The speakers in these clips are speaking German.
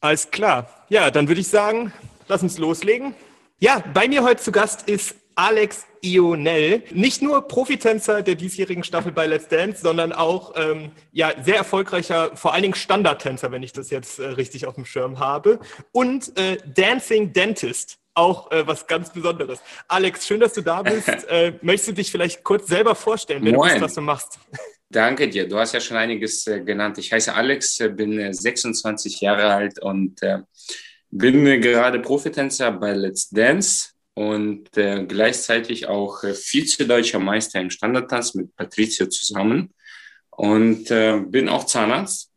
Alles klar. Ja, dann würde ich sagen, lass uns loslegen. Ja, bei mir heute zu Gast ist Alex Ionel, nicht nur Profitänzer der diesjährigen Staffel bei Let's Dance, sondern auch ähm, ja sehr erfolgreicher, vor allen Dingen Standardtänzer, wenn ich das jetzt äh, richtig auf dem Schirm habe, und äh, Dancing Dentist. Auch äh, was ganz Besonderes. Alex, schön, dass du da bist. Äh, möchtest du dich vielleicht kurz selber vorstellen, wer Moin. du bist, was du machst? Danke dir. Du hast ja schon einiges äh, genannt. Ich heiße Alex, äh, bin 26 Jahre alt und bin gerade Profitänzer bei Let's Dance und äh, gleichzeitig auch äh, Vize-Deutscher Meister im Standardtanz mit Patricio zusammen und äh, bin auch Zahnarzt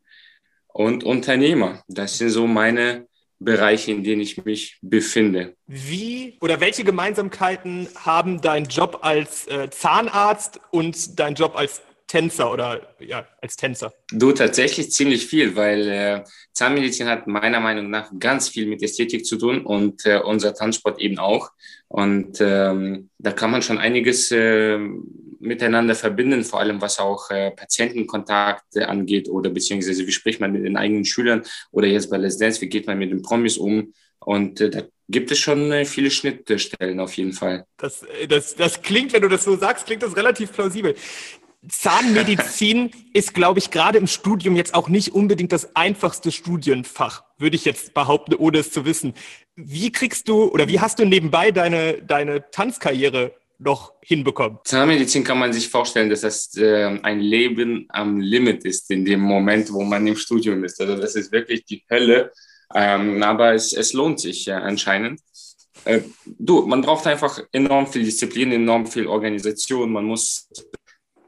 und Unternehmer. Das sind so meine Bereiche, in denen ich mich befinde. Wie oder welche Gemeinsamkeiten haben dein Job als äh, Zahnarzt und dein Job als Tänzer oder ja, als Tänzer? Du tatsächlich ziemlich viel, weil äh, Zahnmedizin hat meiner Meinung nach ganz viel mit Ästhetik zu tun und äh, unser Tanzsport eben auch. Und ähm, da kann man schon einiges äh, miteinander verbinden, vor allem was auch äh, Patientenkontakt angeht oder beziehungsweise wie spricht man mit den eigenen Schülern oder jetzt bei Let's Dance, wie geht man mit den Promis um. Und äh, da gibt es schon äh, viele Schnittstellen auf jeden Fall. Das, äh, das, das klingt, wenn du das so sagst, klingt das relativ plausibel. Zahnmedizin ist, glaube ich, gerade im Studium jetzt auch nicht unbedingt das einfachste Studienfach, würde ich jetzt behaupten, ohne es zu wissen. Wie kriegst du oder wie hast du nebenbei deine, deine Tanzkarriere noch hinbekommen? Zahnmedizin kann man sich vorstellen, dass das äh, ein Leben am Limit ist in dem Moment, wo man im Studium ist. Also das ist wirklich die Hölle, ähm, aber es, es lohnt sich ja anscheinend. Äh, du, man braucht einfach enorm viel Disziplin, enorm viel Organisation. Man muss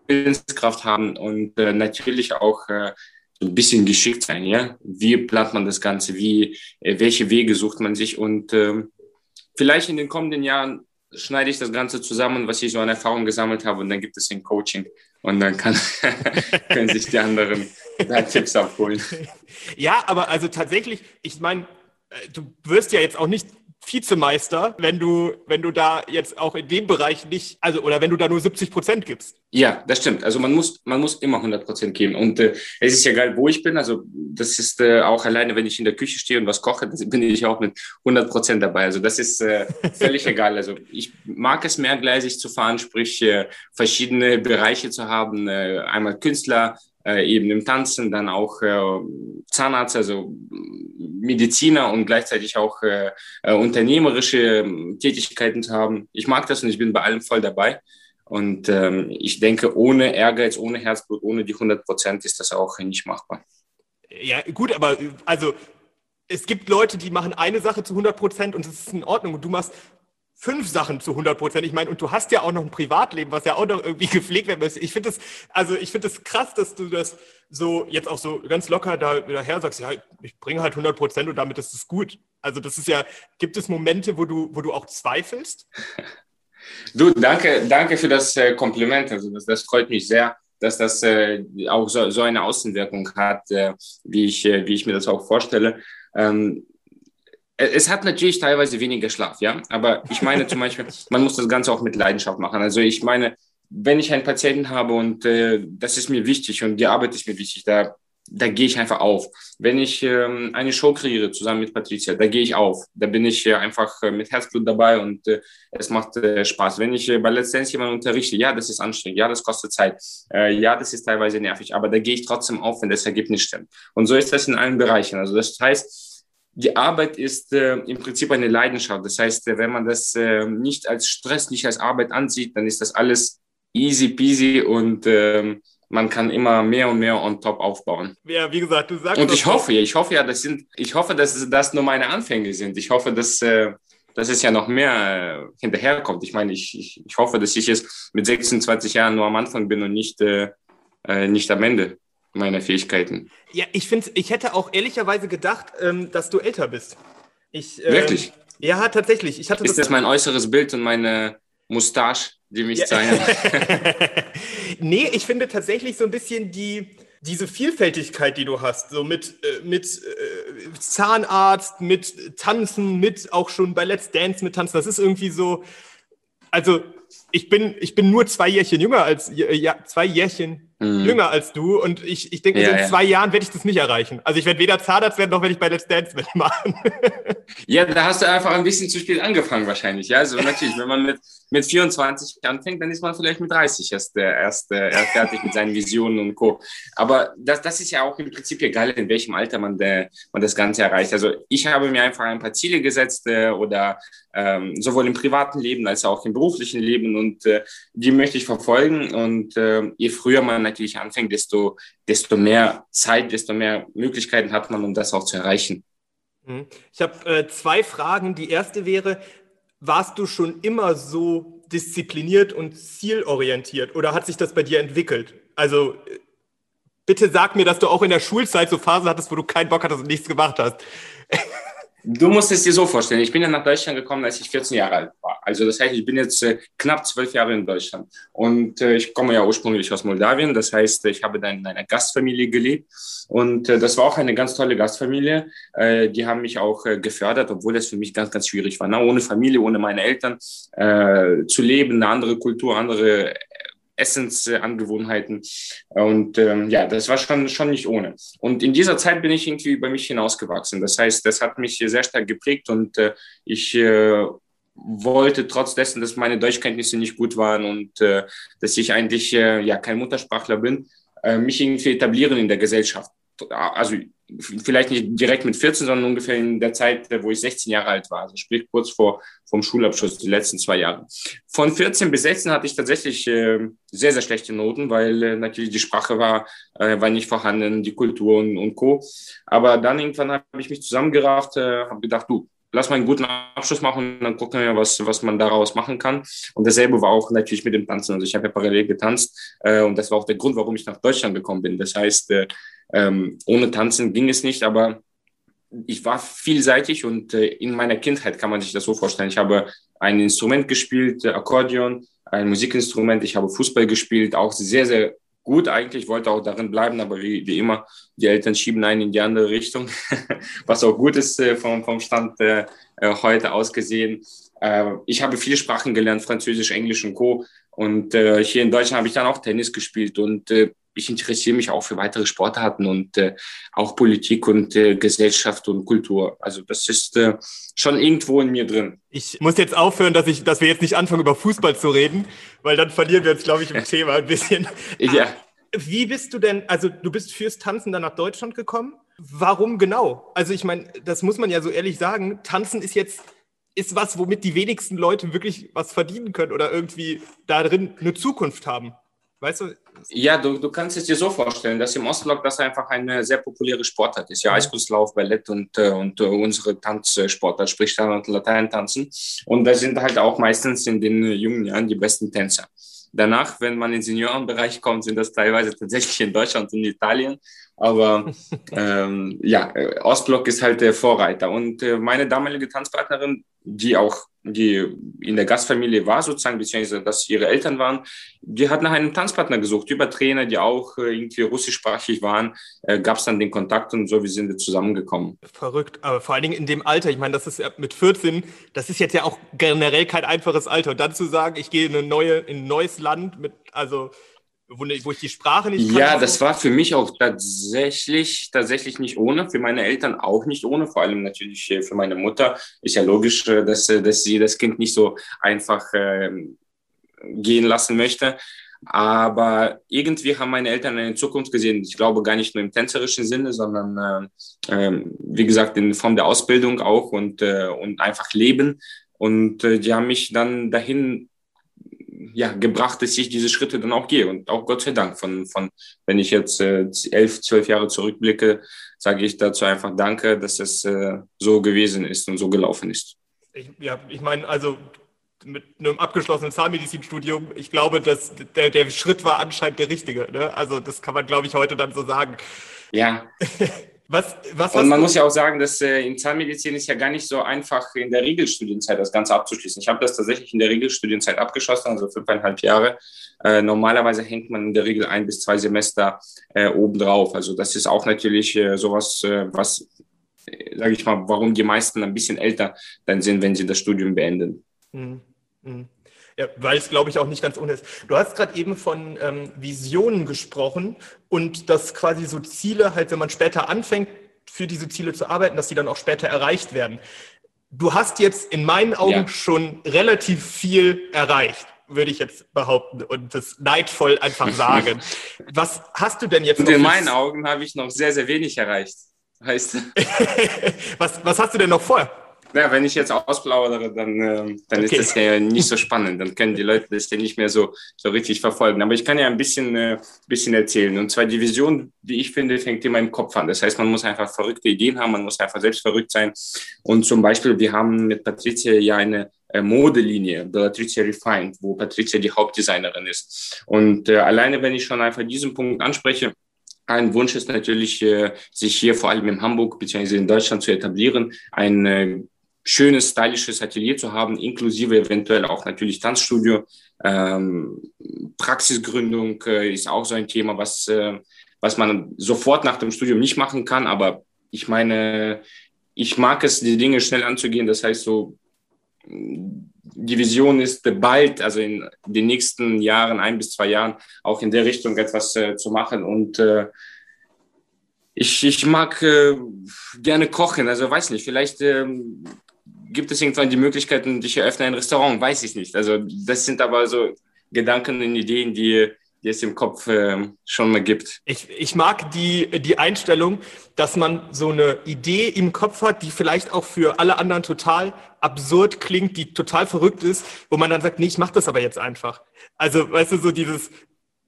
Willenskraft haben und äh, natürlich auch äh, ein bisschen geschickt sein, ja. Wie plant man das Ganze? Wie, äh, welche Wege sucht man sich? Und äh, vielleicht in den kommenden Jahren schneide ich das Ganze zusammen, was ich so an Erfahrung gesammelt habe, und dann gibt es ein Coaching und dann kann, können sich die anderen da Tipps abholen. Ja, aber also tatsächlich, ich meine, äh, du wirst ja jetzt auch nicht Vizemeister, wenn du, wenn du da jetzt auch in dem Bereich nicht, also oder wenn du da nur 70 Prozent gibst. Ja, das stimmt. Also man muss, man muss immer 100 Prozent geben. Und äh, es ist ja geil, wo ich bin. Also das ist äh, auch alleine, wenn ich in der Küche stehe und was koche, bin ich auch mit 100 Prozent dabei. Also das ist äh, völlig egal. Also ich mag es mehrgleisig zu fahren, sprich äh, verschiedene Bereiche zu haben. Äh, einmal Künstler, äh, eben im Tanzen, dann auch äh, Zahnarzt, also Mediziner und gleichzeitig auch äh, äh, unternehmerische ähm, Tätigkeiten zu haben. Ich mag das und ich bin bei allem voll dabei. Und ähm, ich denke, ohne Ehrgeiz, ohne Herzblut, ohne die 100 Prozent ist das auch nicht machbar. Ja, gut, aber also es gibt Leute, die machen eine Sache zu 100 Prozent und es ist in Ordnung. Und du machst fünf Sachen zu 100 Prozent. Ich meine, und du hast ja auch noch ein Privatleben, was ja auch noch irgendwie gepflegt werden muss. Ich finde das, also ich finde das krass, dass du das so jetzt auch so ganz locker da daher sagst, ja, ich bringe halt 100 Prozent und damit ist es gut. Also das ist ja, gibt es Momente, wo du, wo du auch zweifelst? Du, danke, danke für das äh, Kompliment. Also das, das freut mich sehr, dass das äh, auch so, so eine Außenwirkung hat, äh, wie, ich, äh, wie ich mir das auch vorstelle. Ähm, es hat natürlich teilweise weniger Schlaf, ja. Aber ich meine zum Beispiel, man muss das Ganze auch mit Leidenschaft machen. Also ich meine, wenn ich einen Patienten habe und äh, das ist mir wichtig und die Arbeit ist mir wichtig, da, da gehe ich einfach auf. Wenn ich ähm, eine Show kreiere zusammen mit Patricia, da gehe ich auf. Da bin ich äh, einfach äh, mit Herzblut dabei und äh, es macht äh, Spaß. Wenn ich äh, bei Let's Dance jemanden unterrichte, ja, das ist anstrengend, ja, das kostet Zeit, äh, ja, das ist teilweise nervig, aber da gehe ich trotzdem auf, wenn das Ergebnis stimmt. Und so ist das in allen Bereichen. Also das heißt, die Arbeit ist äh, im Prinzip eine Leidenschaft. Das heißt, äh, wenn man das äh, nicht als Stress, nicht als Arbeit ansieht, dann ist das alles easy peasy und äh, man kann immer mehr und mehr on top aufbauen. Ja, wie gesagt, du sagst. Und ich hoffe, ja, ich hoffe ja, das sind, ich hoffe, dass das nur meine Anfänge sind. Ich hoffe, dass, äh, dass es ja noch mehr äh, hinterherkommt. Ich meine, ich, ich, ich hoffe, dass ich jetzt mit 26 Jahren nur am Anfang bin und nicht, äh, äh, nicht am Ende meiner Fähigkeiten. Ja, ich finde, ich hätte auch ehrlicherweise gedacht, ähm, dass du älter bist. Ich, ähm, Wirklich? Ja, tatsächlich. Ich hatte Ist das, das mein äußeres Bild und meine Mustache, die mich ja. zeigen? nee, ich finde tatsächlich so ein bisschen die, diese Vielfältigkeit, die du hast, so mit, äh, mit äh, Zahnarzt, mit Tanzen, mit auch schon bei Let's Dance mit Tanzen, das ist irgendwie so, also ich bin, ich bin nur zwei Jährchen jünger als, ja, zwei Jährchen mhm. jünger als du und ich, ich denke, ja, so in zwei Jahren werde ich das nicht erreichen. Also ich werde weder Zahnarzt werden, noch werde ich bei Let's Dance mitmachen. ja, da hast du einfach ein bisschen zu spät angefangen wahrscheinlich. Ja, also natürlich, wenn man mit, mit 24 anfängt, dann ist man vielleicht mit 30 erst, erst, erst fertig mit seinen Visionen und Co. Aber das, das ist ja auch im Prinzip egal, in welchem Alter man, der, man das Ganze erreicht. Also ich habe mir einfach ein paar Ziele gesetzt äh, oder ähm, sowohl im privaten Leben als auch im beruflichen Leben und äh, die möchte ich verfolgen. Und äh, je früher man natürlich anfängt, desto, desto mehr Zeit, desto mehr Möglichkeiten hat man, um das auch zu erreichen. Mhm. Ich habe äh, zwei Fragen. Die erste wäre, warst du schon immer so diszipliniert und zielorientiert oder hat sich das bei dir entwickelt? Also bitte sag mir, dass du auch in der Schulzeit so Phasen hattest, wo du keinen Bock hattest und nichts gemacht hast. Du musst es dir so vorstellen, ich bin ja nach Deutschland gekommen, als ich 14 Jahre alt war. Also das heißt, ich bin jetzt äh, knapp zwölf Jahre in Deutschland. Und äh, ich komme ja ursprünglich aus Moldawien. Das heißt, ich habe dann in einer Gastfamilie gelebt. Und äh, das war auch eine ganz tolle Gastfamilie. Die haben mich auch gefördert, obwohl das für mich ganz, ganz schwierig war. Na, ohne Familie, ohne meine Eltern zu leben, eine andere Kultur, andere Essensangewohnheiten. Und ähm, ja, das war schon, schon nicht ohne. Und in dieser Zeit bin ich irgendwie über mich hinausgewachsen. Das heißt, das hat mich sehr stark geprägt und äh, ich äh, wollte trotz dessen, dass meine Deutschkenntnisse nicht gut waren und äh, dass ich eigentlich äh, ja kein Muttersprachler bin, äh, mich irgendwie etablieren in der Gesellschaft. Also vielleicht nicht direkt mit 14, sondern ungefähr in der Zeit, wo ich 16 Jahre alt war, also sprich kurz vor vom Schulabschluss, die letzten zwei Jahre. Von 14 bis 16 hatte ich tatsächlich äh, sehr, sehr schlechte Noten, weil äh, natürlich die Sprache war, äh, war nicht vorhanden, die Kultur und, und Co. Aber dann irgendwann habe ich mich zusammengerafft, äh, habe gedacht, du, lass mal einen guten Abschluss machen und dann gucken wir, was, was man daraus machen kann. Und dasselbe war auch natürlich mit dem Tanzen. Also ich habe ja parallel getanzt äh, und das war auch der Grund, warum ich nach Deutschland gekommen bin. Das heißt, äh, ähm, ohne Tanzen ging es nicht, aber ich war vielseitig und äh, in meiner Kindheit kann man sich das so vorstellen. Ich habe ein Instrument gespielt, Akkordeon, ein Musikinstrument, ich habe Fußball gespielt, auch sehr, sehr gut eigentlich, wollte auch darin bleiben, aber wie, wie immer, die Eltern schieben einen in die andere Richtung, was auch gut ist äh, vom, vom Stand äh, äh, heute aus gesehen. Äh, ich habe viele Sprachen gelernt, Französisch, Englisch und Co. Und äh, hier in Deutschland habe ich dann auch Tennis gespielt und äh, ich interessiere mich auch für weitere Sportarten und äh, auch Politik und äh, Gesellschaft und Kultur. Also das ist äh, schon irgendwo in mir drin. Ich muss jetzt aufhören, dass ich, dass wir jetzt nicht anfangen über Fußball zu reden, weil dann verlieren wir uns, glaube ich, im Thema ein bisschen. Ja. Wie bist du denn, also du bist fürs Tanzen dann nach Deutschland gekommen? Warum genau? Also ich meine, das muss man ja so ehrlich sagen. Tanzen ist jetzt ist was, womit die wenigsten Leute wirklich was verdienen können oder irgendwie da drin eine Zukunft haben. Weißt du? Ja, du, du kannst es dir so vorstellen, dass im Ostblock das einfach eine sehr populäre Sportart ist. Ja, mhm. Eiskunstlauf, Ballett und, äh, und uh, unsere Tanzsportart, sprich Standard- und Lateintanzen. Und da sind halt auch meistens in den jungen Jahren die besten Tänzer. Danach, wenn man in den Seniorenbereich kommt, sind das teilweise tatsächlich in Deutschland und in Italien. Aber ähm, ja, Ostblock ist halt der Vorreiter. Und äh, meine damalige Tanzpartnerin, die auch die in der Gastfamilie war sozusagen, beziehungsweise dass ihre Eltern waren, die hat nach einem Tanzpartner gesucht, über Trainer, die auch äh, irgendwie russischsprachig waren, äh, gab es dann den Kontakt und so, wie sind wir zusammengekommen. Verrückt, aber vor allen Dingen in dem Alter, ich meine, das ist mit 14, das ist jetzt ja auch generell kein einfaches Alter. Und dann zu sagen, ich gehe in, eine neue, in ein neues Land mit, also wo, wo ich die Sprache nicht kann. Ja, das war für mich auch tatsächlich, tatsächlich nicht ohne, für meine Eltern auch nicht ohne, vor allem natürlich für meine Mutter. Ist ja logisch, äh, dass, äh, dass sie das Kind nicht so einfach äh, gehen lassen möchte. Aber irgendwie haben meine Eltern eine Zukunft gesehen. Ich glaube gar nicht nur im tänzerischen Sinne, sondern äh, äh, wie gesagt in Form der Ausbildung auch und, äh, und einfach Leben. Und äh, die haben mich dann dahin ja, gebracht, dass ich diese Schritte dann auch gehe. Und auch Gott sei Dank, von, von wenn ich jetzt äh, elf, zwölf Jahre zurückblicke, sage ich dazu einfach Danke, dass es äh, so gewesen ist und so gelaufen ist. Ich, ja, ich meine, also mit einem abgeschlossenen Zahnmedizinstudium, ich glaube, dass der, der Schritt war anscheinend der richtige. Ne? Also das kann man, glaube ich, heute dann so sagen. Ja. Was, was und man muss ja auch sagen, dass äh, in Zahnmedizin ist ja gar nicht so einfach in der Regelstudienzeit das Ganze abzuschließen. Ich habe das tatsächlich in der Regelstudienzeit abgeschlossen, also fünfeinhalb Jahre. Äh, normalerweise hängt man in der Regel ein bis zwei Semester äh, obendrauf. Also das ist auch natürlich äh, sowas, äh, was, äh, sage ich mal, warum die meisten ein bisschen älter dann sind, wenn sie das Studium beenden. Mhm. Mhm. Ja, weil es, glaube ich, auch nicht ganz ohne ist. Du hast gerade eben von ähm, Visionen gesprochen und dass quasi so Ziele halt, wenn man später anfängt, für diese Ziele zu arbeiten, dass die dann auch später erreicht werden. Du hast jetzt in meinen Augen ja. schon relativ viel erreicht, würde ich jetzt behaupten und das neidvoll einfach sagen. Was hast du denn jetzt? Und in meinen Augen habe ich noch sehr, sehr wenig erreicht. Heißt. was, was hast du denn noch vor? Ja, wenn ich jetzt ausplaudere, dann, äh, dann okay. ist das ja nicht so spannend. Dann können die Leute das ja nicht mehr so, so richtig verfolgen. Aber ich kann ja ein bisschen, äh, bisschen erzählen. Und zwar die Vision, die ich finde, fängt immer im Kopf an. Das heißt, man muss einfach verrückte Ideen haben, man muss einfach selbst verrückt sein. Und zum Beispiel, wir haben mit Patricia ja eine äh, Modelinie, Patricia Refined, wo Patricia die Hauptdesignerin ist. Und äh, alleine, wenn ich schon einfach diesen Punkt anspreche, ein Wunsch ist natürlich, äh, sich hier vor allem in Hamburg bzw. in Deutschland zu etablieren, ein äh, schönes, stylisches Atelier zu haben, inklusive eventuell auch natürlich Tanzstudio. Ähm, Praxisgründung äh, ist auch so ein Thema, was, äh, was man sofort nach dem Studium nicht machen kann. Aber ich meine, ich mag es, die Dinge schnell anzugehen. Das heißt, so die Vision ist bald, also in den nächsten Jahren, ein bis zwei Jahren, auch in der Richtung etwas äh, zu machen. Und äh, ich, ich mag äh, gerne kochen, also weiß nicht, vielleicht ähm, gibt es irgendwann die Möglichkeiten, ich eröffne ein Restaurant, weiß ich nicht. Also das sind aber so Gedanken und Ideen, die, die es im Kopf äh, schon mal gibt. Ich, ich mag die, die Einstellung, dass man so eine Idee im Kopf hat, die vielleicht auch für alle anderen total absurd klingt, die total verrückt ist, wo man dann sagt, nee, ich mache das aber jetzt einfach. Also, weißt du, so dieses,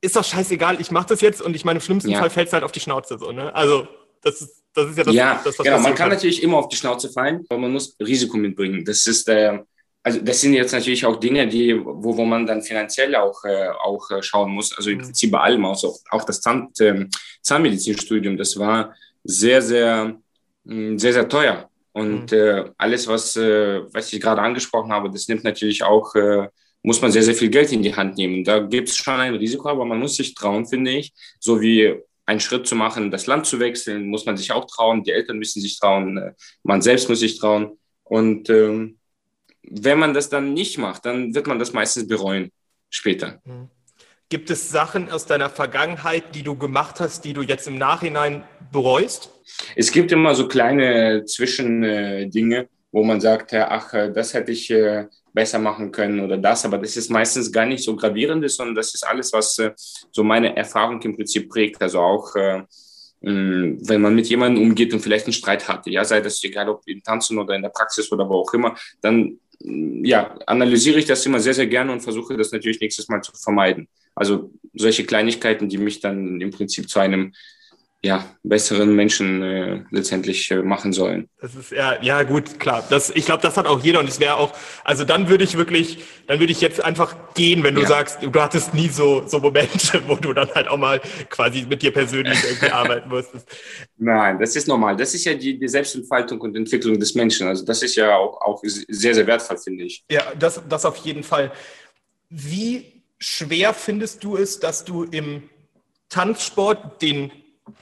ist doch scheißegal, ich mache das jetzt und ich meine, im schlimmsten ja. Fall fällt es halt auf die Schnauze so, ne? Also, das ist, das ist ja das, ja, das was genau. Man kann, kann natürlich immer auf die Schnauze fallen, aber man muss Risiko mitbringen. Das ist, äh, also das sind jetzt natürlich auch Dinge, die, wo, wo man dann finanziell auch, äh, auch äh, schauen muss. Also im mhm. Prinzip bei allem, auch, auch das Zahn, äh, Zahnmedizinstudium, das war sehr, sehr, mh, mm, sehr, sehr teuer. Und mhm. äh, alles, was, äh, was ich gerade angesprochen habe, das nimmt natürlich auch, äh, muss man sehr, sehr viel Geld in die Hand nehmen. Da gibt es schon ein Risiko, aber man muss sich trauen, finde ich. So wie einen Schritt zu machen, das Land zu wechseln, muss man sich auch trauen. Die Eltern müssen sich trauen, äh, man selbst muss sich trauen. Und ähm, wenn man das dann nicht macht, dann wird man das meistens bereuen später. Mhm. Gibt es Sachen aus deiner Vergangenheit, die du gemacht hast, die du jetzt im Nachhinein bereust? Es gibt immer so kleine Zwischendinge, wo man sagt, ach, das hätte ich äh, besser machen können oder das, aber das ist meistens gar nicht so gravierend, sondern das ist alles, was äh, so meine Erfahrung im Prinzip prägt. Also auch äh, wenn man mit jemandem umgeht und vielleicht einen Streit hatte, ja, sei das egal ob im Tanzen oder in der Praxis oder wo auch immer, dann ja, analysiere ich das immer sehr, sehr gerne und versuche das natürlich nächstes Mal zu vermeiden. Also solche Kleinigkeiten, die mich dann im Prinzip zu einem ja, besseren Menschen äh, letztendlich äh, machen sollen. Das ist ja, ja gut, klar. Das, ich glaube, das hat auch jeder und es wäre auch, also dann würde ich wirklich, dann würde ich jetzt einfach gehen, wenn du ja. sagst, du hattest nie so, so Momente, wo du dann halt auch mal quasi mit dir persönlich irgendwie arbeiten musstest. Nein, das ist normal. Das ist ja die, die Selbstentfaltung und Entwicklung des Menschen. Also das ist ja auch, auch sehr, sehr wertvoll, finde ich. Ja, das, das auf jeden Fall. Wie schwer findest du es, dass du im Tanzsport den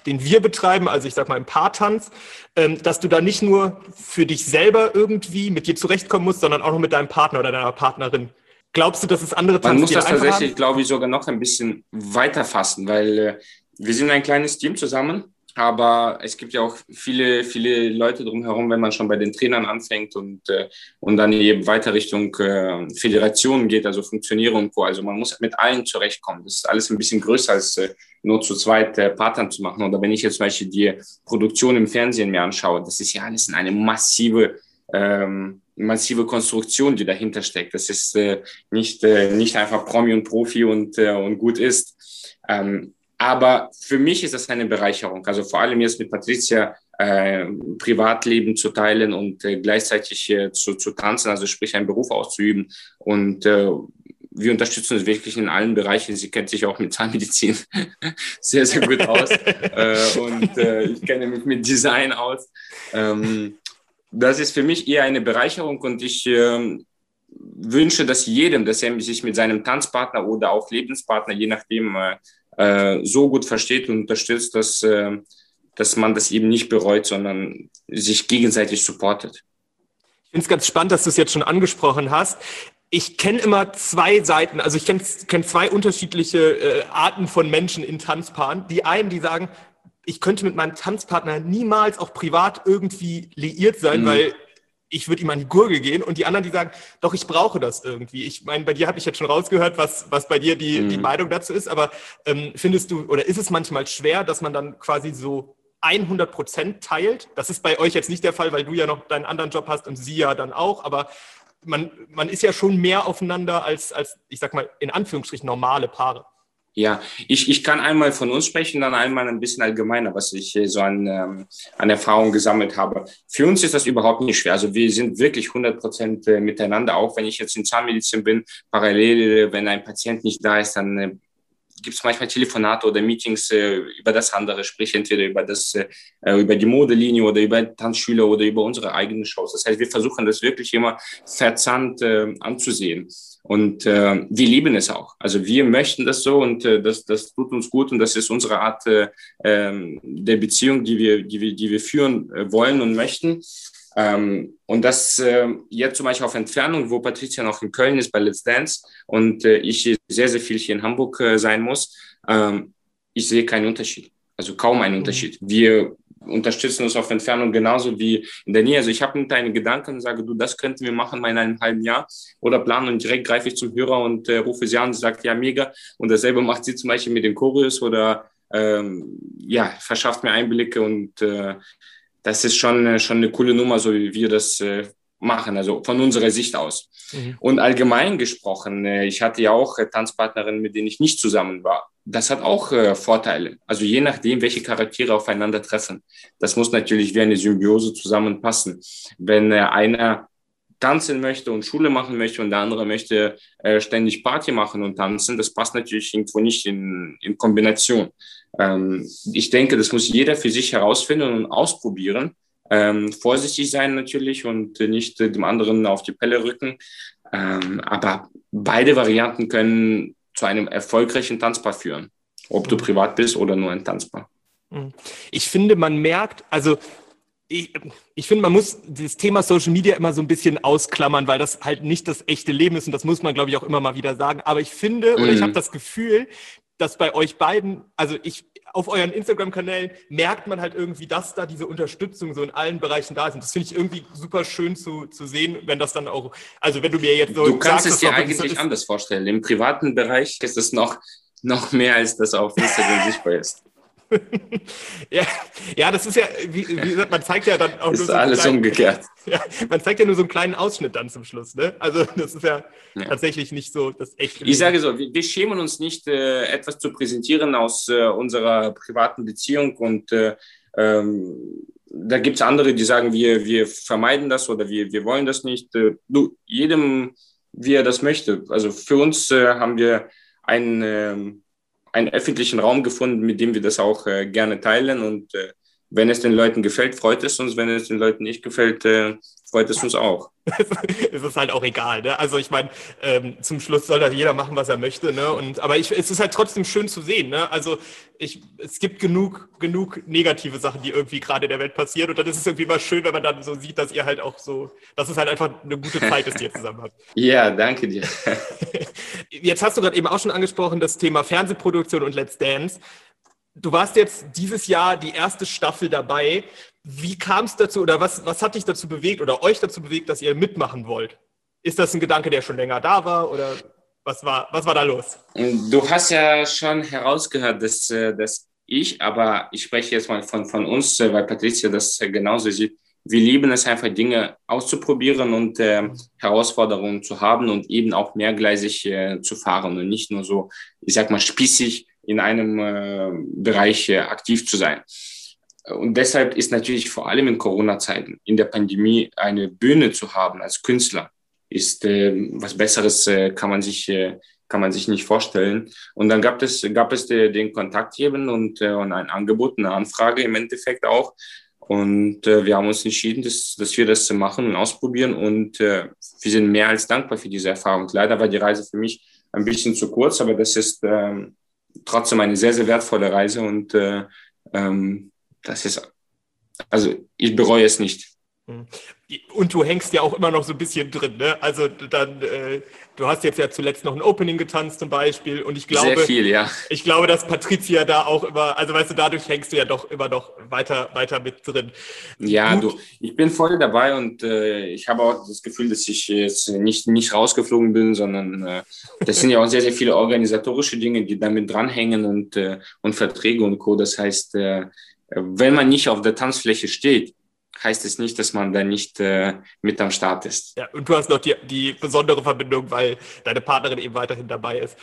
den wir betreiben, also ich sag mal im Paartanz, ähm, dass du da nicht nur für dich selber irgendwie mit dir zurechtkommen musst, sondern auch noch mit deinem Partner oder deiner Partnerin. Glaubst du, dass es andere Tanz Man muss das tatsächlich, glaube ich, sogar noch ein bisschen weiter fassen, weil äh, wir sind ein kleines Team zusammen aber es gibt ja auch viele, viele Leute drumherum, wenn man schon bei den Trainern anfängt und, äh, und dann eben weiter Richtung äh, Föderationen geht, also Funktionierung und Co. Also man muss mit allen zurechtkommen. Das ist alles ein bisschen größer als äh, nur zu zweit äh, Partnern zu machen. Oder wenn ich jetzt zum Beispiel die Produktion im Fernsehen mir anschaue, das ist ja alles eine massive ähm, massive Konstruktion, die dahinter steckt. Das ist äh, nicht, äh, nicht einfach Promi und Profi und, äh, und gut ist. Ähm, aber für mich ist das eine Bereicherung. Also vor allem jetzt mit Patricia äh, Privatleben zu teilen und äh, gleichzeitig äh, zu, zu tanzen, also sprich einen Beruf auszuüben. Und äh, wir unterstützen uns wirklich in allen Bereichen. Sie kennt sich auch mit Zahnmedizin sehr, sehr gut aus. äh, und äh, ich kenne mich mit Design aus. Ähm, das ist für mich eher eine Bereicherung und ich äh, wünsche, dass jedem, dass er sich mit seinem Tanzpartner oder auch Lebenspartner, je nachdem, äh, äh, so gut versteht und unterstützt, dass, äh, dass man das eben nicht bereut, sondern sich gegenseitig supportet. Ich finde es ganz spannend, dass du es jetzt schon angesprochen hast. Ich kenne immer zwei Seiten, also ich kenne kenn zwei unterschiedliche äh, Arten von Menschen in Tanzpaaren. Die einen, die sagen, ich könnte mit meinem Tanzpartner niemals auch privat irgendwie liiert sein, mhm. weil ich würde ihm an die Gurgel gehen und die anderen, die sagen, doch, ich brauche das irgendwie. Ich meine, bei dir habe ich jetzt schon rausgehört, was, was bei dir die, mhm. die Meinung dazu ist, aber ähm, findest du, oder ist es manchmal schwer, dass man dann quasi so 100 Prozent teilt? Das ist bei euch jetzt nicht der Fall, weil du ja noch deinen anderen Job hast und sie ja dann auch, aber man, man ist ja schon mehr aufeinander als, als, ich sag mal, in Anführungsstrichen normale Paare. Ja, ich, ich kann einmal von uns sprechen, dann einmal ein bisschen allgemeiner, was ich so an, ähm, an Erfahrung gesammelt habe. Für uns ist das überhaupt nicht schwer. Also wir sind wirklich 100 Prozent äh, miteinander, auch wenn ich jetzt in Zahnmedizin bin. Parallel, wenn ein Patient nicht da ist, dann äh, gibt es manchmal Telefonate oder Meetings äh, über das andere, sprich entweder über das, äh, über die Modelinie oder über Tanzschüler oder über unsere eigenen Shows. Das heißt, wir versuchen das wirklich immer verzahnt äh, anzusehen. Und äh, wir lieben es auch. Also wir möchten das so und äh, das, das tut uns gut und das ist unsere Art äh, ähm, der Beziehung, die wir, die wir, die wir führen äh, wollen und möchten. Ähm, und das äh, jetzt zum Beispiel auf Entfernung, wo Patricia noch in Köln ist bei Let's Dance und äh, ich sehr, sehr viel hier in Hamburg äh, sein muss, ähm, ich sehe keinen Unterschied. Also kaum einen mhm. Unterschied. Wir unterstützen uns auf Entfernung genauso wie in der Nähe. Also ich habe mit deinen Gedanken und sage, du, das könnten wir machen in einem halben Jahr oder planen und direkt greife ich zum Hörer und äh, rufe sie an und sagt, ja, mega. Und dasselbe macht sie zum Beispiel mit den Choreos oder ähm, ja, verschafft mir Einblicke und äh, das ist schon, äh, schon eine coole Nummer, so wie wir das äh, machen, also von unserer Sicht aus. Mhm. Und allgemein gesprochen, äh, ich hatte ja auch Tanzpartnerinnen, mit denen ich nicht zusammen war. Das hat auch Vorteile. Also je nachdem, welche Charaktere aufeinandertreffen. Das muss natürlich wie eine Symbiose zusammenpassen. Wenn einer tanzen möchte und Schule machen möchte und der andere möchte ständig Party machen und tanzen, das passt natürlich irgendwo nicht in, in Kombination. Ähm, ich denke, das muss jeder für sich herausfinden und ausprobieren. Ähm, vorsichtig sein natürlich und nicht äh, dem anderen auf die Pelle rücken. Ähm, aber beide Varianten können zu einem erfolgreichen Tanzpaar führen, ob du privat bist oder nur ein Tanzpaar. Mhm. Ich finde, man merkt, also ich, ich finde, man muss das Thema Social Media immer so ein bisschen ausklammern, weil das halt nicht das echte Leben ist und das muss man, glaube ich, auch immer mal wieder sagen. Aber ich finde, oder ich habe mhm. das Gefühl, dass bei euch beiden, also ich auf euren Instagram-Kanälen merkt man halt irgendwie, dass da diese Unterstützung so in allen Bereichen da ist. Und das finde ich irgendwie super schön zu, zu sehen, wenn das dann auch, also wenn du mir jetzt so Du kannst sagst, es dir eigentlich anders vorstellen. Im privaten Bereich ist es noch, noch mehr, als das auf Instagram sichtbar ist. ja, ja, das ist ja, wie, wie gesagt, man zeigt ja dann auch ist nur so alles kleinen, umgekehrt. Ja, man zeigt ja nur so einen kleinen Ausschnitt dann zum Schluss. Ne? Also das ist ja, ja. tatsächlich nicht so das echte. Ich sage so, wir, wir schämen uns nicht, äh, etwas zu präsentieren aus äh, unserer privaten Beziehung und äh, ähm, da gibt es andere, die sagen, wir, wir vermeiden das oder wir, wir wollen das nicht. Äh, du, jedem, wie er das möchte. Also für uns äh, haben wir ein ähm, einen öffentlichen Raum gefunden, mit dem wir das auch äh, gerne teilen. Und äh, wenn es den Leuten gefällt, freut es uns. Wenn es den Leuten nicht gefällt, äh, freut es uns auch. es ist halt auch egal. Ne? Also ich meine, ähm, zum Schluss soll da jeder machen, was er möchte. Ne? Und, aber ich, es ist halt trotzdem schön zu sehen. Ne? Also ich, es gibt genug, genug negative Sachen, die irgendwie gerade in der Welt passieren. Und dann ist es irgendwie immer schön, wenn man dann so sieht, dass ihr halt auch so, dass es halt einfach eine gute Zeit ist, die ihr zusammen habt. Ja, danke dir. Jetzt hast du gerade eben auch schon angesprochen, das Thema Fernsehproduktion und Let's Dance. Du warst jetzt dieses Jahr die erste Staffel dabei. Wie kam es dazu oder was, was hat dich dazu bewegt oder euch dazu bewegt, dass ihr mitmachen wollt? Ist das ein Gedanke, der schon länger da war oder was war, was war da los? Du hast ja schon herausgehört, dass, äh, dass ich, aber ich spreche jetzt mal von, von uns, äh, weil Patricia das genauso sieht. Wir lieben es einfach, Dinge auszuprobieren und äh, Herausforderungen zu haben und eben auch mehrgleisig äh, zu fahren und nicht nur so, ich sag mal, spießig in einem äh, Bereich äh, aktiv zu sein. Und deshalb ist natürlich vor allem in Corona-Zeiten, in der Pandemie, eine Bühne zu haben als Künstler, ist äh, was Besseres, äh, kann man sich äh, kann man sich nicht vorstellen. Und dann gab es gab es de, den Kontakt eben und, äh, und ein Angebot, eine Anfrage im Endeffekt auch. Und äh, wir haben uns entschieden, dass, dass wir das machen und ausprobieren. Und äh, wir sind mehr als dankbar für diese Erfahrung. Leider war die Reise für mich ein bisschen zu kurz, aber das ist ähm, trotzdem eine sehr, sehr wertvolle Reise. Und äh, ähm, das ist, also ich bereue es nicht. Mhm. Und du hängst ja auch immer noch so ein bisschen drin, ne? Also dann, äh, du hast jetzt ja zuletzt noch ein Opening getanzt zum Beispiel und ich glaube, Sehr viel, ja. ich glaube, dass Patricia da auch immer, also weißt du, dadurch hängst du ja doch immer noch weiter, weiter mit drin. Ja, Gut. du, ich bin voll dabei und äh, ich habe auch das Gefühl, dass ich jetzt nicht, nicht rausgeflogen bin, sondern äh, das sind ja auch sehr, sehr viele organisatorische Dinge, die damit dranhängen und, äh, und Verträge und Co. Das heißt, äh, wenn man nicht auf der Tanzfläche steht, heißt es nicht, dass man da nicht äh, mit am Start ist. Ja, und du hast noch die, die besondere Verbindung, weil deine Partnerin eben weiterhin dabei ist.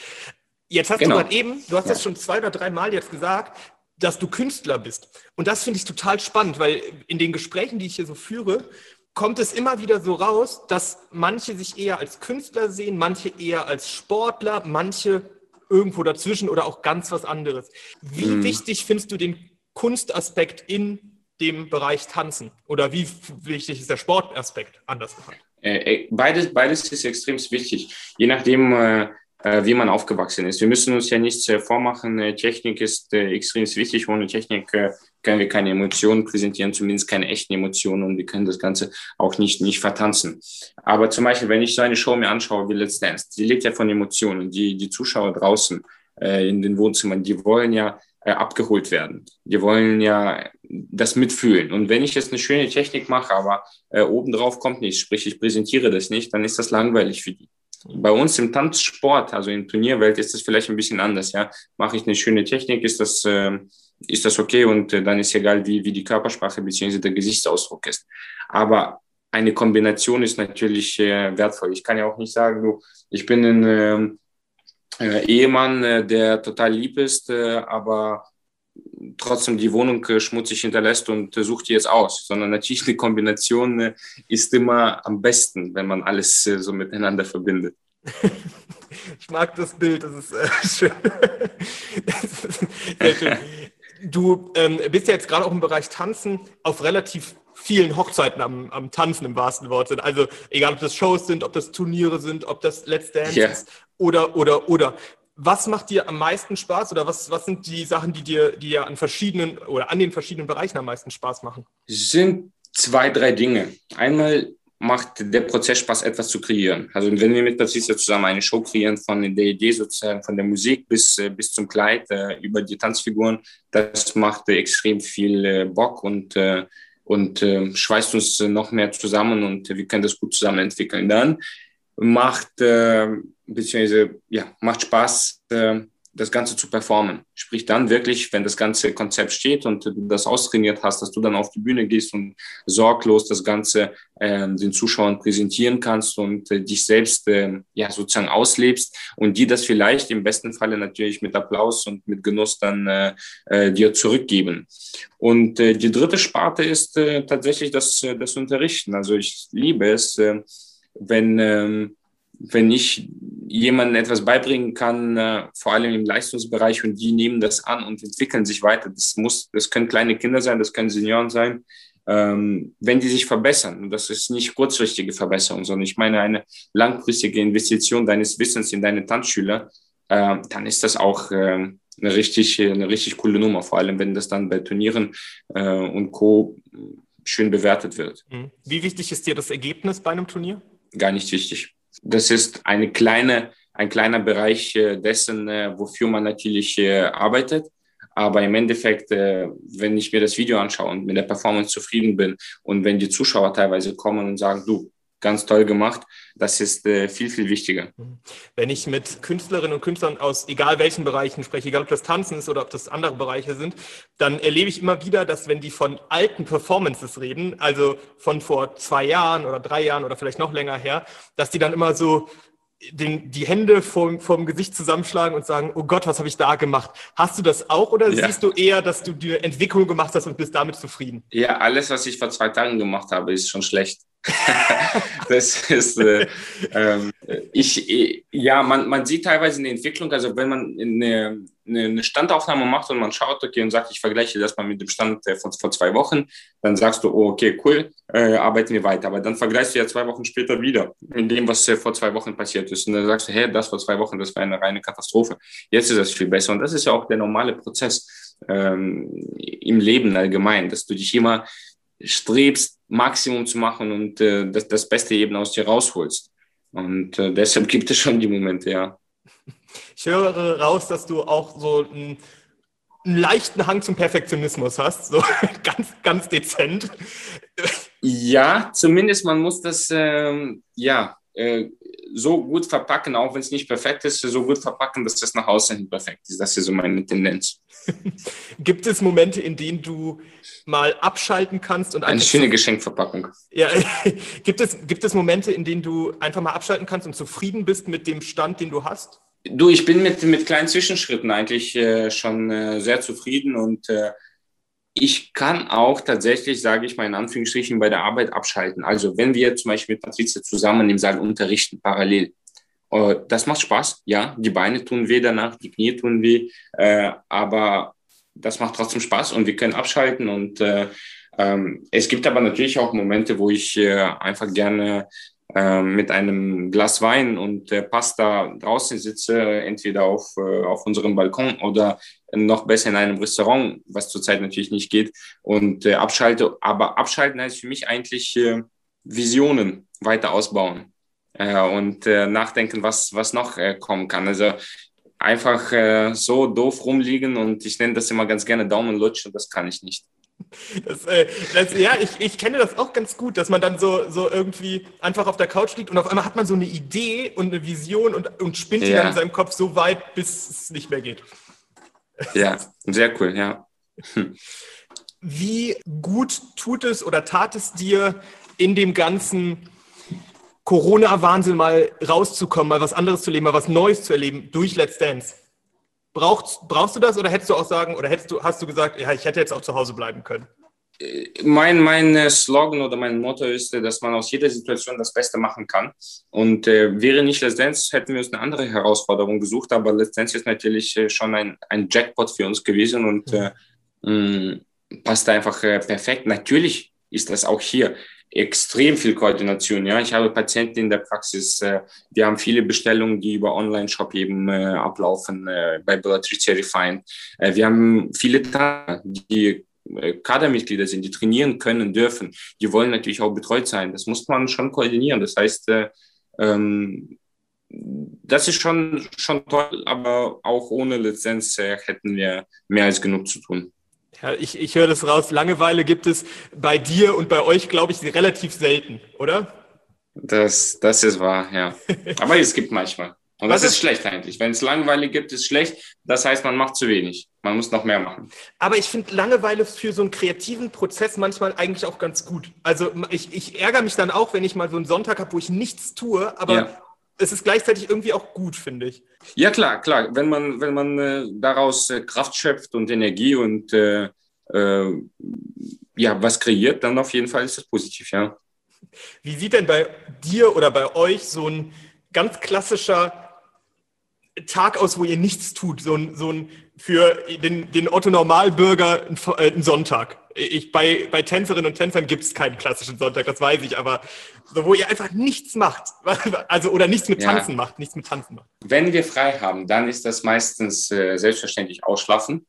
Jetzt hast genau. du gerade eben, du hast ja. das schon zwei oder drei Mal jetzt gesagt, dass du Künstler bist. Und das finde ich total spannend, weil in den Gesprächen, die ich hier so führe, kommt es immer wieder so raus, dass manche sich eher als Künstler sehen, manche eher als Sportler, manche irgendwo dazwischen oder auch ganz was anderes. Wie mhm. wichtig findest du den Kunstaspekt in dem Bereich Tanzen? Oder wie wichtig ist der Sportaspekt, anders gefragt? Äh, äh, beides, beides ist extrem wichtig, je nachdem, äh, wie man aufgewachsen ist. Wir müssen uns ja nichts vormachen. Technik ist extrem wichtig. Ohne Technik können wir keine Emotionen präsentieren, zumindest keine echten Emotionen und wir können das Ganze auch nicht, nicht vertanzen. Aber zum Beispiel, wenn ich so eine Show mir anschaue wie Let's Dance, die lebt ja von Emotionen. Die, die Zuschauer draußen in den Wohnzimmern, die wollen ja abgeholt werden. Die wollen ja das mitfühlen. Und wenn ich jetzt eine schöne Technik mache, aber äh, obendrauf kommt nichts, sprich ich präsentiere das nicht, dann ist das langweilig für die. Bei uns im Tanzsport, also in Turnierwelt, ist das vielleicht ein bisschen anders. Ja, mache ich eine schöne Technik, ist das äh, ist das okay und äh, dann ist egal, wie wie die Körpersprache bzw. der Gesichtsausdruck ist. Aber eine Kombination ist natürlich äh, wertvoll. Ich kann ja auch nicht sagen, du, ich bin ein äh, äh, Ehemann, äh, der total lieb ist, äh, aber trotzdem die Wohnung äh, schmutzig hinterlässt und äh, sucht die jetzt aus, sondern natürlich eine Kombination äh, ist immer am besten, wenn man alles so miteinander verbindet. Ich mag das Bild, das ist schön. Sehr schön. Du ähm, bist ja jetzt gerade auch im Bereich Tanzen auf relativ vielen Hochzeiten am, am Tanzen im wahrsten Worte. Also egal, ob das Shows sind, ob das Turniere sind, ob das Let's Dance yeah. ist oder, oder, oder. Was macht dir am meisten Spaß oder was, was sind die Sachen, die dir, die dir an verschiedenen oder an den verschiedenen Bereichen am meisten Spaß machen? Sind zwei, drei Dinge. Einmal macht der Prozess Spaß, etwas zu kreieren. Also wenn wir mit Patricia zusammen eine Show kreieren, von der Idee sozusagen, von der Musik bis, äh, bis zum Kleid, äh, über die Tanzfiguren, das macht äh, extrem viel Bock und und äh, schweißt uns noch mehr zusammen und wir können das gut zusammen entwickeln. Dann macht, äh, beziehungsweise, ja, macht Spaß, äh, das Ganze zu performen. Sprich dann wirklich, wenn das ganze Konzept steht und du das austrainiert hast, dass du dann auf die Bühne gehst und sorglos das Ganze äh, den Zuschauern präsentieren kannst und äh, dich selbst äh, ja sozusagen auslebst und die das vielleicht im besten Falle natürlich mit Applaus und mit Genuss dann äh, äh, dir zurückgeben. Und äh, die dritte Sparte ist äh, tatsächlich das, äh, das Unterrichten. Also ich liebe es, äh, wenn ähm, wenn ich jemandem etwas beibringen kann, äh, vor allem im Leistungsbereich, und die nehmen das an und entwickeln sich weiter. Das muss, das können kleine Kinder sein, das können Senioren sein. Ähm, wenn die sich verbessern, und das ist nicht kurzfristige Verbesserung, sondern ich meine eine langfristige Investition deines Wissens in deine Tanzschüler, äh, dann ist das auch äh, eine richtig, eine richtig coole Nummer, vor allem wenn das dann bei Turnieren äh, und Co. schön bewertet wird. Mhm. Wie wichtig ist dir das Ergebnis bei einem Turnier? Gar nicht wichtig. Das ist eine kleine, ein kleiner Bereich äh, dessen, äh, wofür man natürlich äh, arbeitet. Aber im Endeffekt, wenn ich mir das Video anschaue und mit der Performance zufrieden bin und wenn die Zuschauer teilweise kommen und sagen, du, ganz toll gemacht. Das ist äh, viel, viel wichtiger. Wenn ich mit Künstlerinnen und Künstlern aus egal welchen Bereichen spreche, egal ob das Tanzen ist oder ob das andere Bereiche sind, dann erlebe ich immer wieder, dass wenn die von alten Performances reden, also von vor zwei Jahren oder drei Jahren oder vielleicht noch länger her, dass die dann immer so den, die Hände vorm, vorm Gesicht zusammenschlagen und sagen, oh Gott, was habe ich da gemacht? Hast du das auch oder ja. siehst du eher, dass du die Entwicklung gemacht hast und bist damit zufrieden? Ja, alles, was ich vor zwei Tagen gemacht habe, ist schon schlecht. das ist, äh, ähm, ich, ja, man, man sieht teilweise eine Entwicklung, also wenn man eine, eine Standaufnahme macht und man schaut, okay, und sagt, ich vergleiche das mal mit dem Stand von vor zwei Wochen, dann sagst du, oh, okay, cool, äh, arbeiten wir weiter. Aber dann vergleichst du ja zwei Wochen später wieder mit dem, was äh, vor zwei Wochen passiert ist. Und dann sagst du, hey, das vor zwei Wochen, das war eine reine Katastrophe. Jetzt ist das viel besser. Und das ist ja auch der normale Prozess ähm, im Leben allgemein, dass du dich immer strebst, Maximum zu machen und äh, das, das Beste eben aus dir rausholst. Und äh, deshalb gibt es schon die Momente, ja. Ich höre raus, dass du auch so einen, einen leichten Hang zum Perfektionismus hast, so ganz, ganz dezent. Ja, zumindest man muss das, ähm, ja, äh, so gut verpacken, auch wenn es nicht perfekt ist, so gut verpacken, dass das nach außen hin perfekt ist. Das ist so meine Tendenz. Gibt es Momente, in denen du mal abschalten kannst und eine schöne Geschenkverpackung? Ja, gibt es gibt es Momente, in denen du einfach mal abschalten kannst und zufrieden bist mit dem Stand, den du hast? Du, ich bin mit mit kleinen Zwischenschritten eigentlich äh, schon äh, sehr zufrieden und äh, ich kann auch tatsächlich, sage ich mal in Anführungsstrichen, bei der Arbeit abschalten. Also wenn wir zum Beispiel mit Patrizia zusammen im Saal unterrichten, parallel, äh, das macht Spaß, ja. Die Beine tun weh danach, die Knie tun weh, äh, aber das macht trotzdem Spaß und wir können abschalten. Und äh, ähm, es gibt aber natürlich auch Momente, wo ich äh, einfach gerne äh, mit einem Glas Wein und äh, Pasta draußen sitze, entweder auf, äh, auf unserem Balkon oder noch besser in einem Restaurant, was zurzeit natürlich nicht geht, und äh, abschalte. Aber abschalten heißt für mich eigentlich äh, Visionen weiter ausbauen und äh, nachdenken, was, was noch äh, kommen kann. Also einfach äh, so doof rumliegen und ich nenne das immer ganz gerne Daumenlutsch und das kann ich nicht. Das, äh, das, ja, ich, ich kenne das auch ganz gut, dass man dann so, so irgendwie einfach auf der Couch liegt und auf einmal hat man so eine Idee und eine Vision und, und spinnt die dann in seinem Kopf so weit, bis es nicht mehr geht. Ja, sehr cool, ja. Hm. Wie gut tut es oder tat es dir in dem ganzen Corona-Wahnsinn mal rauszukommen, mal was anderes zu leben, mal was Neues zu erleben durch Let's Dance? Brauchst, brauchst du das oder hättest du auch sagen, oder hättest du, hast du gesagt, ja, ich hätte jetzt auch zu Hause bleiben können? mein, mein äh, Slogan oder mein Motto ist, äh, dass man aus jeder Situation das Beste machen kann. Und äh, wäre nicht Let's Dance, hätten wir uns eine andere Herausforderung gesucht. Aber Let's Dance ist natürlich äh, schon ein, ein Jackpot für uns gewesen und äh, mh, passt einfach äh, perfekt. Natürlich ist das auch hier extrem viel Koordination. Ja, ich habe Patienten in der Praxis. Äh, wir haben viele Bestellungen, die über Online-Shop eben äh, ablaufen äh, bei Bellatrix Refined. Äh, wir haben viele Tage, die äh, Kadermitglieder sind, die trainieren können, dürfen, die wollen natürlich auch betreut sein. Das muss man schon koordinieren. Das heißt, äh, ähm, das ist schon, schon toll, aber auch ohne Lizenz äh, hätten wir mehr als genug zu tun. Ja, ich, ich höre das raus. Langeweile gibt es bei dir und bei euch, glaube ich, relativ selten, oder? Das, das ist wahr, ja. Aber es gibt manchmal. Und das ist schlecht eigentlich. Wenn es Langeweile gibt, ist schlecht. Das heißt, man macht zu wenig. Man muss noch mehr machen. Aber ich finde Langeweile für so einen kreativen Prozess manchmal eigentlich auch ganz gut. Also ich, ich ärgere mich dann auch, wenn ich mal so einen Sonntag habe, wo ich nichts tue, aber ja. Es ist gleichzeitig irgendwie auch gut, finde ich. Ja, klar, klar. Wenn man, wenn man äh, daraus äh, Kraft schöpft und Energie und äh, äh ja, was kreiert, dann auf jeden Fall ist das positiv, ja. Wie sieht denn bei dir oder bei euch so ein ganz klassischer Tag aus, wo ihr nichts tut, so ein, so ein für den, den Otto Normalbürger ein, ein Sonntag. Ich, bei, bei Tänzerinnen und Tänzern gibt es keinen klassischen Sonntag, das weiß ich, aber so, wo ihr einfach nichts macht, also oder nichts mit Tanzen ja. macht, nichts mit Tanzen macht. Wenn wir frei haben, dann ist das meistens äh, selbstverständlich ausschlafen,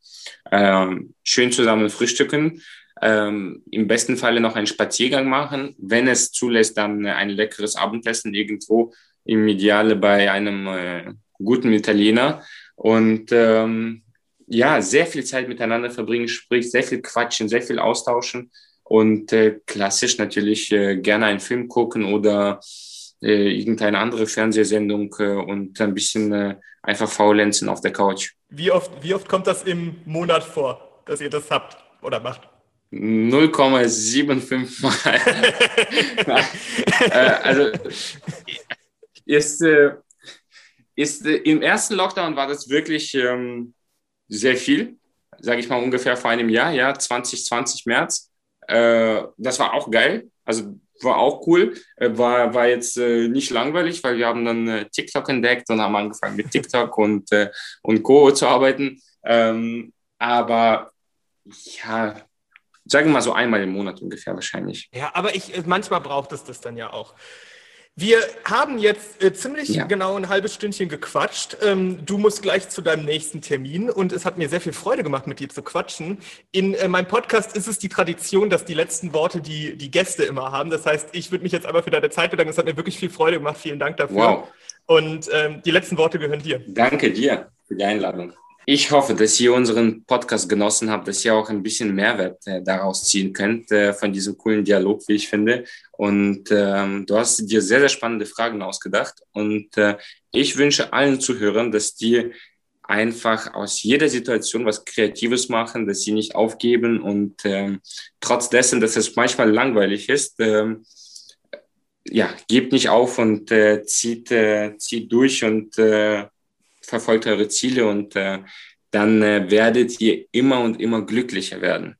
ähm, schön zusammen frühstücken, ähm, im besten Falle noch einen Spaziergang machen, wenn es zulässt, dann ein leckeres Abendessen irgendwo, im Ideale bei einem äh, guten Italiener und ähm, ja, sehr viel Zeit miteinander verbringen, sprich sehr viel quatschen, sehr viel austauschen und äh, klassisch natürlich äh, gerne einen Film gucken oder äh, irgendeine andere Fernsehsendung äh, und ein bisschen äh, einfach faulenzen auf der Couch. Wie oft, wie oft kommt das im Monat vor, dass ihr das habt oder macht? 0,75 Mal. äh, also ist, ist im ersten Lockdown war das wirklich ähm, sehr viel, sage ich mal ungefähr vor einem Jahr, ja, 2020 März. Äh, das war auch geil, also war auch cool, äh, war, war jetzt äh, nicht langweilig, weil wir haben dann äh, TikTok entdeckt und haben angefangen mit TikTok und, äh, und Co. zu arbeiten. Ähm, aber ja, sagen wir mal so einmal im Monat ungefähr wahrscheinlich. Ja, aber ich, manchmal braucht es das dann ja auch. Wir haben jetzt äh, ziemlich ja. genau ein halbes Stündchen gequatscht. Ähm, du musst gleich zu deinem nächsten Termin und es hat mir sehr viel Freude gemacht, mit dir zu quatschen. In äh, meinem Podcast ist es die Tradition, dass die letzten Worte die, die Gäste immer haben. Das heißt, ich würde mich jetzt einmal für deine Zeit bedanken. Es hat mir wirklich viel Freude gemacht. Vielen Dank dafür. Wow. Und ähm, die letzten Worte gehören dir. Danke dir für die Einladung. Ich hoffe, dass ihr unseren Podcast genossen habt, dass ihr auch ein bisschen Mehrwert äh, daraus ziehen könnt äh, von diesem coolen Dialog, wie ich finde. Und ähm, du hast dir sehr, sehr spannende Fragen ausgedacht. Und äh, ich wünsche allen Zuhörern, dass die einfach aus jeder Situation was Kreatives machen, dass sie nicht aufgeben und ähm, trotz dessen, dass es manchmal langweilig ist, ähm, ja, gebt nicht auf und äh, zieht, äh, zieht durch und äh, verfolgt eure Ziele und äh, dann äh, werdet ihr immer und immer glücklicher werden.